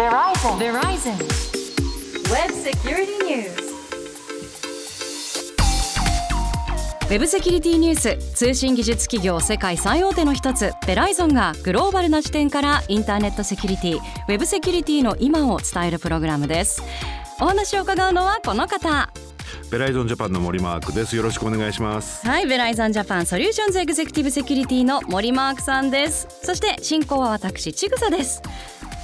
Verizon. Verizon. Web Security News. ウェブセキュリティニュース通信技術企業世界最大手の一つベライゾンがグローバルな視点からインターネットセキュリティウェブセキュリティの今を伝えるプログラムです。お話を伺うのはこの方。ベライゾンジャパンの森マークです。よろしくお願いします。はいベライゾンジャパンソリューションズエグゼクティブセキュリティの森マークさんです。そして進行は私ちぐさです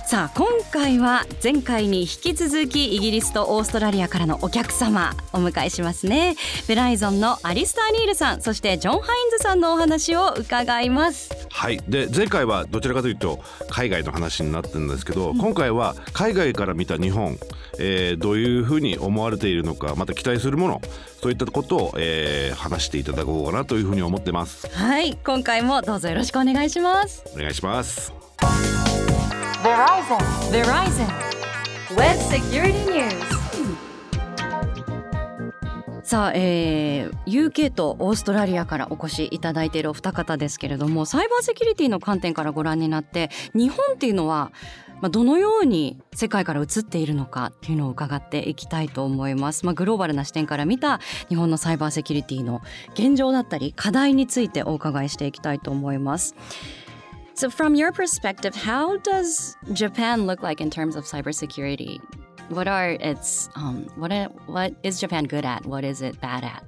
さあ今回は前回に引き続きイギリスとオーストラリアからのお客様お迎えしますね。ベライゾンのアリスター・ニールさんそしてジョン・ハインズさんのお話を伺います。はい。で前回はどちらかというと海外の話になってるんですけど、うん、今回は海外から見た日本、えー、どういうふうに思われているのかまた期待するものそういったことを、えー、話していただこうかなというふうに思ってます。はい。今回もどうぞよろしくお願いします。お願いします Verizon. Verizon. Web Security News. さあ、えー、UK とオーストラリアからお越しいただいているお二方ですけれどもサイバーセキュリティの観点からご覧になって日本っていうのはまあ、どのように世界から移っているのかっていうのを伺っていきたいと思います。まあ、グローバルな視点から見た日本のサイバーセキュリティの現状だったり課題についてお伺いしていきたいと思います。So, from your perspective, how does Japan look like in terms of cybersecurity? What are its um, what what is Japan good at? What is it bad at?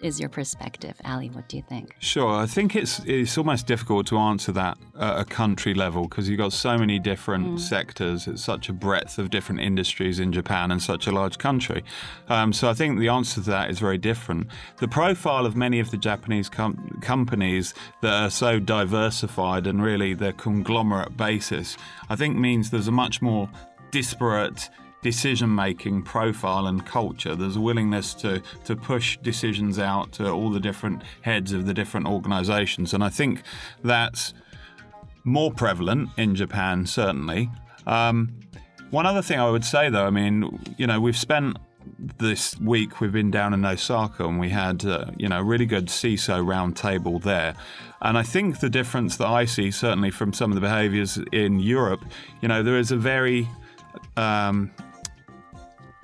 Is your perspective, Ali? What do you think? Sure, I think it's it's almost difficult to answer that at a country level because you've got so many different mm. sectors. It's such a breadth of different industries in Japan and such a large country. Um, so I think the answer to that is very different. The profile of many of the Japanese com- companies that are so diversified and really their conglomerate basis, I think means there's a much more disparate decision making profile and culture. There's a willingness to, to push decisions out to all the different heads of the different organizations. And I think that's more prevalent in Japan, certainly. Um, one other thing I would say, though, I mean, you know, we've spent this week we've been down in Osaka and we had uh, you know a really good CISO roundtable there, and I think the difference that I see certainly from some of the behaviours in Europe, you know, there is a very um,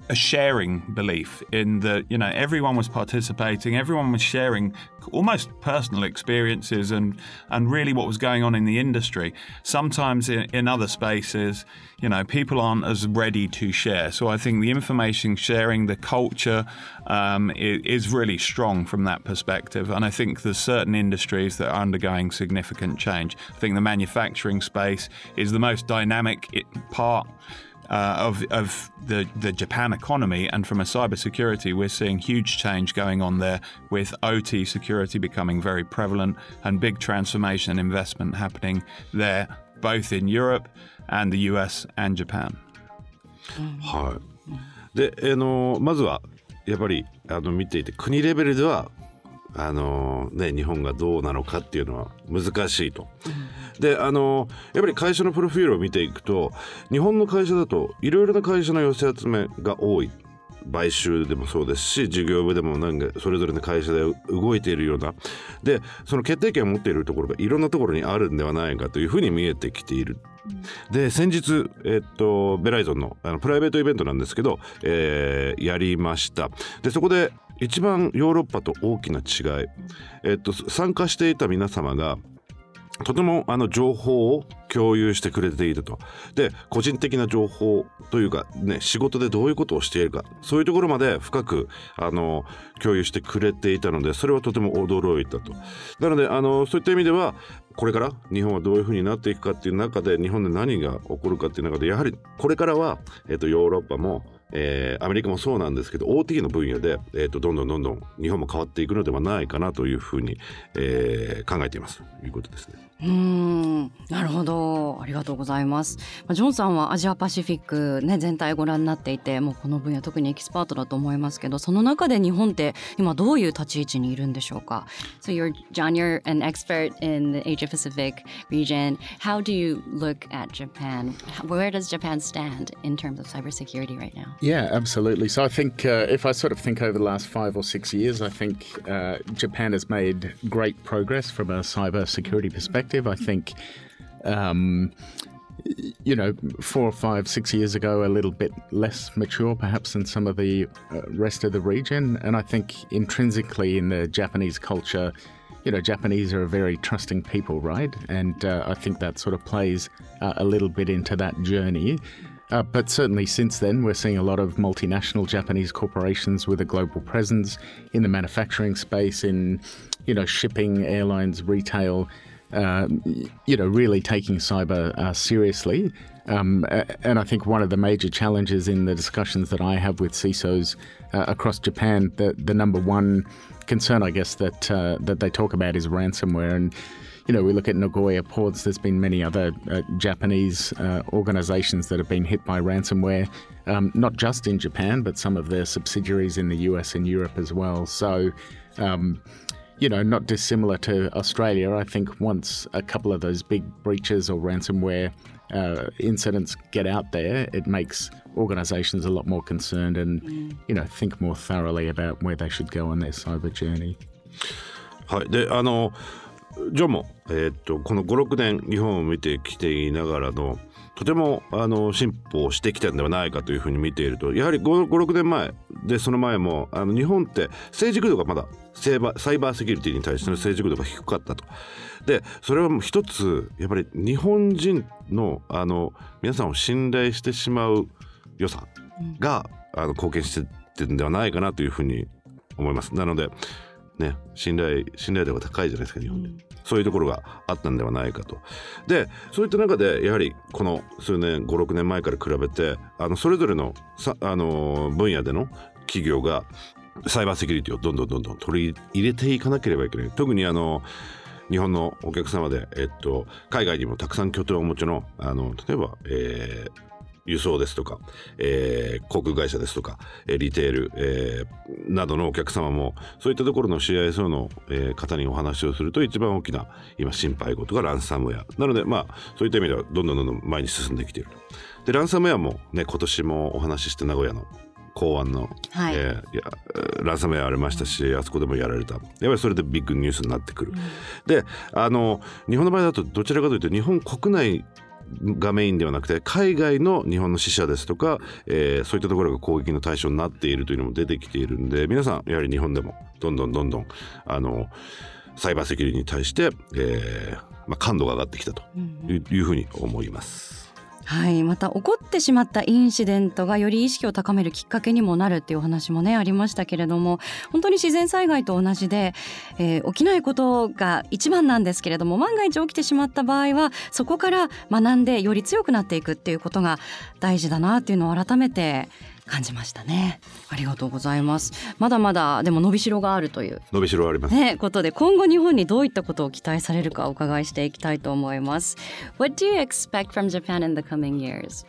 a sharing belief in that you know everyone was participating, everyone was sharing almost personal experiences and and really what was going on in the industry. Sometimes in, in other spaces, you know, people aren't as ready to share. So I think the information sharing, the culture, um, is really strong from that perspective. And I think there's certain industries that are undergoing significant change. I think the manufacturing space is the most dynamic part uh, of, of the, the Japan economy. And from a cybersecurity, we're seeing huge change going on there with OT security becoming very prevalent and big transformation and investment happening there, both in Europe and the US and Japan. はい、で、あのまずはやっぱりあの見ていて国レベルではあのね日本がどうなのかっていうのは難しいと。うん であのやっぱり会社のプロフィールを見ていくと日本の会社だといろいろな会社の寄せ集めが多い。買収でもそうですし事業部でもなんかそれぞれの会社で動いているような。でその決定権を持っているところがいろんなところにあるんではないかというふうに見えてきている。で先日、えっと、ベライゾンのあのプライベートイベントなんですけど、えー、やりました。でそこで一番ヨーロッパと大きな違い、えっと、参加していた皆様がとてもあの情報を共有してくれていると。で個人的な情報というかね仕事でどういうことをしているかそういうところまで深くあの共有してくれていたのでそれはとても驚いたと。なのであのそういった意味ではこれから日本はどういうふうになっていくかっていう中で日本で何が起こるかっていう中でやはりこれからは、えー、とヨーロッパもえー、アメリカもそうなんですけど OT の分野で、えーと、どんどんどんどん日本も変わっていくのではないかなというふうに、えー、考えていますということですね。うんなるほどありがとうございます。ジョンさんはアジアパシフィック、ね、全体ご覧になっていてもうこの分野特にエキスパートだと思いますけどその中で日本って今どういう立ち位置にいるんでしょうか？So you're John, you're an expert in the Asia Pacific region. How do you look at Japan? Where does Japan stand in terms of cybersecurity right now? Yeah, absolutely. So I think uh, if I sort of think over the last five or six years, I think uh, Japan has made great progress from a cyber security perspective. I think. Um, you know, four or five, six years ago, a little bit less mature perhaps than some of the uh, rest of the region. And I think intrinsically in the Japanese culture, you know, Japanese are a very trusting people, right? And uh, I think that sort of plays uh, a little bit into that journey. Uh, but certainly since then, we're seeing a lot of multinational Japanese corporations with a global presence in the manufacturing space, in you know shipping, airlines, retail. Uh, you know, really taking cyber uh, seriously. Um, and I think one of the major challenges in the discussions that I have with CISOs uh, across Japan, the, the number one concern, I guess, that uh, that they talk about is ransomware. And you know, we look at Nagoya ports. There's been many other uh, Japanese uh, organizations that have been hit by ransomware, um, not just in Japan, but some of their subsidiaries in the US and Europe as well. So. Um, you know, not dissimilar to Australia. I think once a couple of those big breaches or ransomware uh, incidents get out there, it makes organizations a lot more concerned and, mm. you know, think more thoroughly about where they should go on their cyber journey. はい、であの ジョンも、えー、っとこの56年日本を見てきていながらのとてもあの進歩してきたんではないかというふうに見ているとやはり56年前でその前もあの日本って成熟度がまだサイバーセキュリティに対しての成熟度が低かったと。でそれは一つやっぱり日本人のあの皆さんを信頼してしまう良さが、あの貢献してるんではないかなというふうに思います。なのでね信頼信頼度が高いじゃないですか日本で、うん、そういうところがあったんではないかと。でそういった中でやはりこの数年56年前から比べてあのそれぞれのさあの分野での企業がサイバーセキュリティをどんどんどんどん取り入れていかなければいけない。特にあの日本のお客様で、えっと、海外にもたくさん拠点をお持ちのあの例えば、えー、輸送ですとか、えー、航空会社ですとか、リテール、えー、などのお客様もそういったところの CISO の、えー、方にお話をすると一番大きな今心配事がランサムウェア。なのでまあそういった意味ではどんどんどんどん前に進んできているでランサムウェアもね今年もお話しして名古屋の公安の、はい、えー、ランサムウェアありましたしあそこでもやられた。やっぱりそれでビッグニュースになってくる、うん、であの日本の場合だとどちらかというと日本国内がメインではなくて海外の日本の死者ですとか、えー、そういったところが攻撃の対象になっているというのも出てきているんで皆さんやはり日本でもどんどんどんどんあのサイバーセキュリティに対して、えーまあ、感度が上がってきたというふうに思います。はい、また起こってしまったインシデントがより意識を高めるきっかけにもなるっていうお話もねありましたけれども本当に自然災害と同じで、えー、起きないことが一番なんですけれども万が一起きてしまった場合はそこから学んでより強くなっていくっていうことが大事だなっていうのを改めて感じましたねありがとうございますまだまだでも伸びしろがあるという伸びしろあります、ね、ことで今後日本にどういったことを期待されるかお伺いしていきたいと思います What do you expect from Japan in the coming years?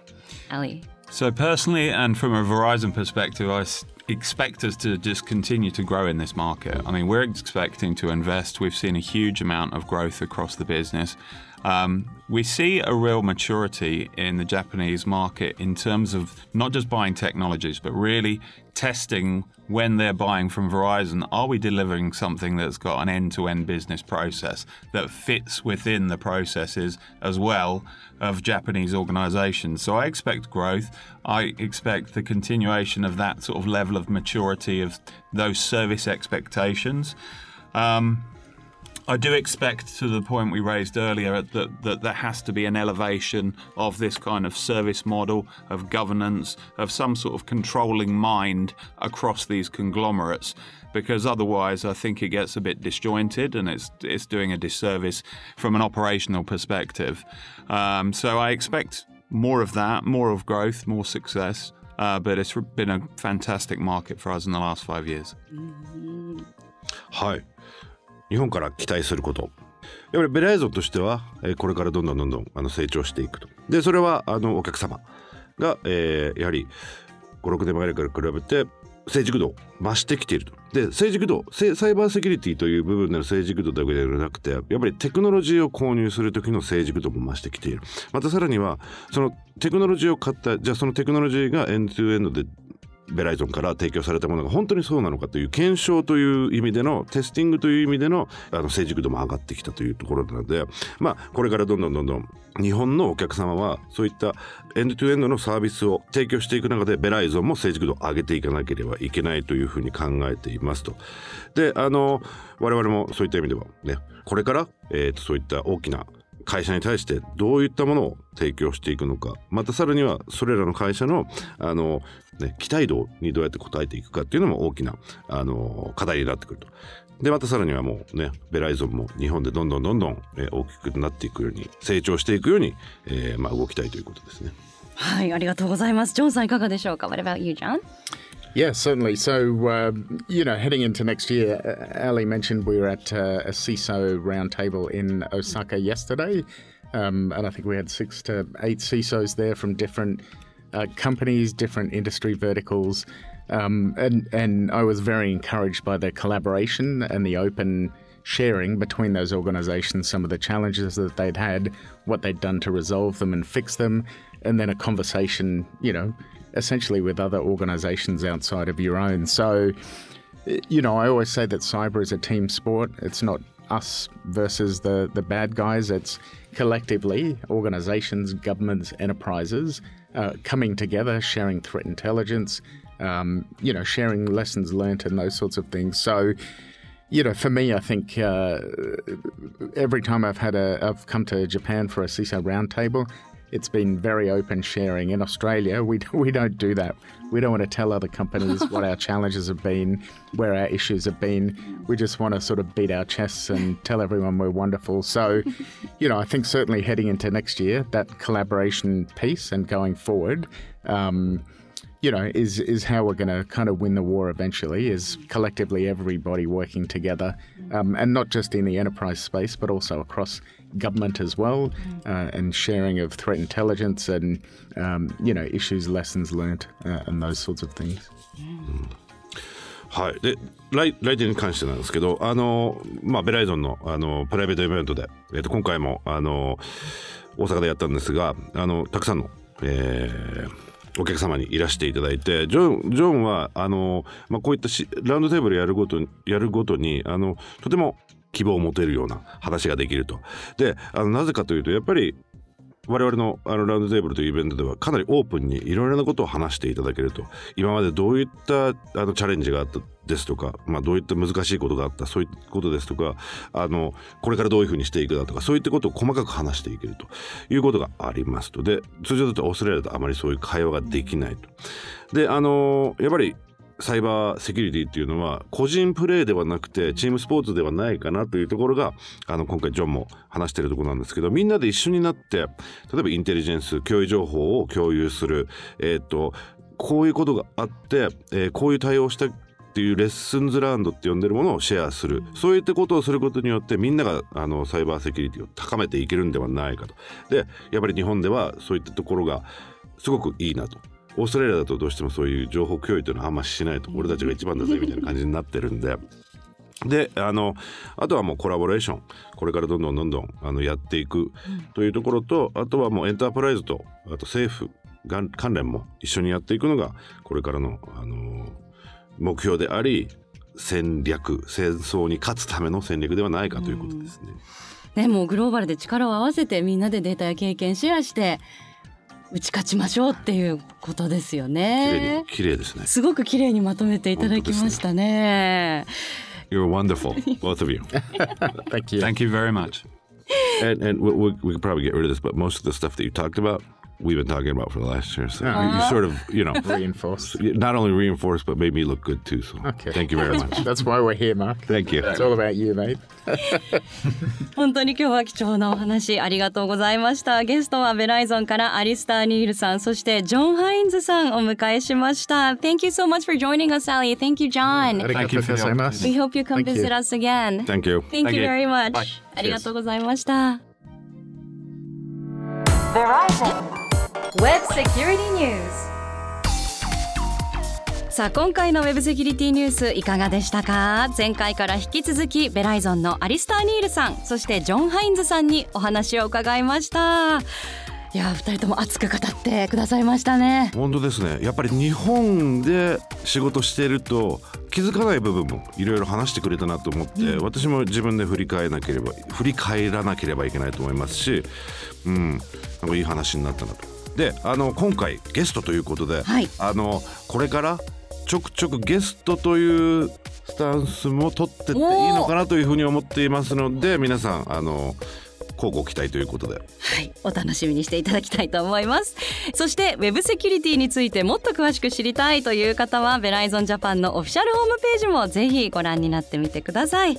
Ali So personally and from a Verizon perspective I expect us to just continue to grow in this market. I mean, we're expecting to invest. We've seen a huge amount of growth across the business. Um, we see a real maturity in the Japanese market in terms of not just buying technologies, but really testing when they're buying from Verizon. Are we delivering something that's got an end to end business process that fits within the processes as well of Japanese organizations? So I expect growth. I expect the continuation of that sort of level of maturity of those service expectations. Um, I do expect, to the point we raised earlier, that, that there has to be an elevation of this kind of service model, of governance, of some sort of controlling mind across these conglomerates, because otherwise I think it gets a bit disjointed and it's, it's doing a disservice from an operational perspective. Um, so I expect more of that, more of growth, more success. Uh, but it's been a fantastic market for us in the last five years. Mm-hmm. Hi. 日本から期待すること。やっぱりベライゾンとしては、えこれからどんどんどんどんあの成長していくと。でそれはあのお客様が、えー、やはり56年前から比べて成熟度増してきていると。で成熟度サイバーセキュリティという部分での成熟度だけではなくてやっぱりテクノロジーを購入する時の成熟度も増してきている。またさらにはそのテクノロジーを買ったじゃあそのテクノロジーがエンドトゥエンドでベライゾンから提供されたものが本当にそうなのかという検証という意味でのテスティングという意味でのあの成熟度も上がってきたというところなのでまあこれからどんどんどんどん日本のお客様はそういったエンドトゥエンドのサービスを提供していく中でベライゾンも成熟度を上げていかなければいけないというふうに考えていますと。であの我々もそういった意味ではねこれから、えーとそういった大きな会社に対してどういったものを提供していくのかまたさらにはそれらの会社のあの、ね、期待度にどうやって応えていくかっていうのも大きなあの課題になってくると。でまたさらにはもうねベライゾンも日本でどんどんどんどん、え大きくなっていくように成長していくように、えー、まあ、動きたいということですね。はいありがとうございます。ジョンさんいかがでしょうか What about you, John? Yeah, certainly. So, uh, you know, heading into next year, uh, Ali mentioned we were at uh, a CISO roundtable in Osaka yesterday. Um, and I think we had six to eight CISOs there from different uh, companies, different industry verticals. Um, and, and I was very encouraged by the collaboration and the open sharing between those organizations, some of the challenges that they'd had, what they'd done to resolve them and fix them, and then a conversation, you know, essentially with other organizations outside of your own. So, you know, I always say that cyber is a team sport. It's not us versus the, the bad guys. It's collectively organizations, governments, enterprises uh, coming together, sharing threat intelligence, um, you know, sharing lessons learnt and those sorts of things. So, you know, for me, I think uh, every time I've had a, I've come to Japan for a CISO roundtable, it's been very open sharing. In Australia, we we don't do that. We don't want to tell other companies what our challenges have been, where our issues have been. We just want to sort of beat our chests and tell everyone we're wonderful. So, you know, I think certainly heading into next year, that collaboration piece and going forward. Um, you know, is is how we're going to kind of win the war eventually. Is collectively everybody working together, um, and not just in the enterprise space, but also across government as well, uh, and sharing of threat intelligence and um, you know issues, lessons learned, uh, and those sorts of things. はい、で来来店に関してなんですけどあの、まあ、ベライゾンのあのプライベートイベントで、えー、と今回もあの大阪でやったんですがあのたくさんの、えー、 お客様にいらしていただいてジョンジョンはあの、まあ、こういったラウンドテーブルやるごとやるごとにあのとても希望を持てるような話ができると。であのなぜかというとやっぱり我々のあのラウンドテーブルというイベントではかなりオープンにいろいろなことを話していただけると今までどういったあのチャレンジがあったですとか、まあ、どういった難しいことがあったそういったことですとかあのこれからどういうふうにしていくだとかそういったことを細かく話していけるということがありますとで通常だとオーストラリアだとあまりそういう会話ができないと。であのやっぱりサイバーセキュリティっていうのは個人プレーではなくてチームスポーツではないかなというところがあの今回ジョンも話してるところなんですけどみんなで一緒になって例えばインテリジェンス共有情報を共有するえっ、とこういうことがあって、えー、こういう対応したっていうレッスンズランドって呼んでるものをシェアする。そういったことをすることによってみんながあのサイバーセキュリティを高めていけるんではないかと。でやっぱり日本ではそういったところがすごくいいなと。オーストラリアだとどうしてもそういう情報共有というのはあんましないと。俺たちが一番だぜみたいな感じになってるんで。であのあとはもうコラボレーション。これからどんどんどんどんあのやっていくというところとあとはもうエンタープライズとあと政府関連も一緒にやっていくのがこれからの、あの目標であり戦略戦争に勝つための戦略ではないかということですね。ねもうグローバルで力を合わせてみんなでデータや経験シェアして打ち勝ちましょうっていうことですよね。綺麗ですね。すごく綺麗にまとめていただきましたね。You're wonderful, both of you. Thank you. Thank you very much. And and we, we could probably get rid of this, but most of the stuff that you talked about we've been talking about for the last year. So uh-huh. you sort of, you know, reinforce. Not only reinforce, but made me look good too. So okay. thank you very much. That's why we're here, Mark. Thank you. It's all about you, mate. 本当に今日は貴重なお話ありがとうございました。ゲストはベライゾンからアリスター・ニールさん、そしてジョン・ハインズさんお迎えしました。Thank you so much for joining us, Sally. Thank you, John. Thank you for We hope you come visit us again. Thank you. Thank you very much. ありがとうございました。Verizon Web Security News. さあ今回の Web セキュリティニュースいかがでしたか？前回から引き続きベライゾンのアリスター・ニールさんそしてジョン・ハインズさんにお話を伺いました。いや二人とも熱く語ってくださいましたね。本当ですね。やっぱり日本で仕事してると気づかない部分もいろいろ話してくれたなと思って、うん、私も自分で振り返らなければ振り返らなければいけないと思いますし、うん、なんかいい話になったなと。であの今回ゲストということで、はい、あのこれからちょくちょくゲストというスタンスも取ってっていいのかなというふうに思っていますので皆さんあの交互期待ということで。はい。お楽しみにしていただきたいと思います。そしてウェブセキュリティについてもっと詳しく知りたいという方はベライゾンジャパンのオフィシャルホームページもぜひご覧になってみてください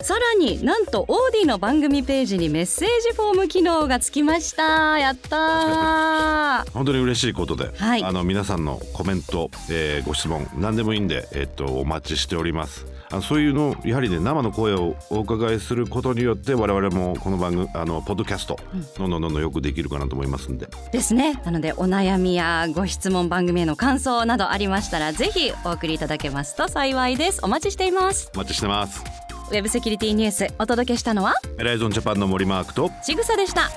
さらになんとオーディの番組ページにメッセージフォーム機能がつきました。やった本当に嬉しいことで、はい、あの皆さんのコメント、えー、ご質問何でもいいんで、えー、っとお待ちしております。あそういうのやはりね生の声をお伺いすることによって我々もこの番組あのポッドキャスト、どんどんどんどんよくできるかなと思いますんで。ですね。なのでお悩みやご質問番組への感想などありましたらぜひお送りいただけますと幸いです。お待ちしています。お待ちしてますウェブセキュリティニュースお届けしたのは？エライゾンジャパンの森マークと。ちぐさでした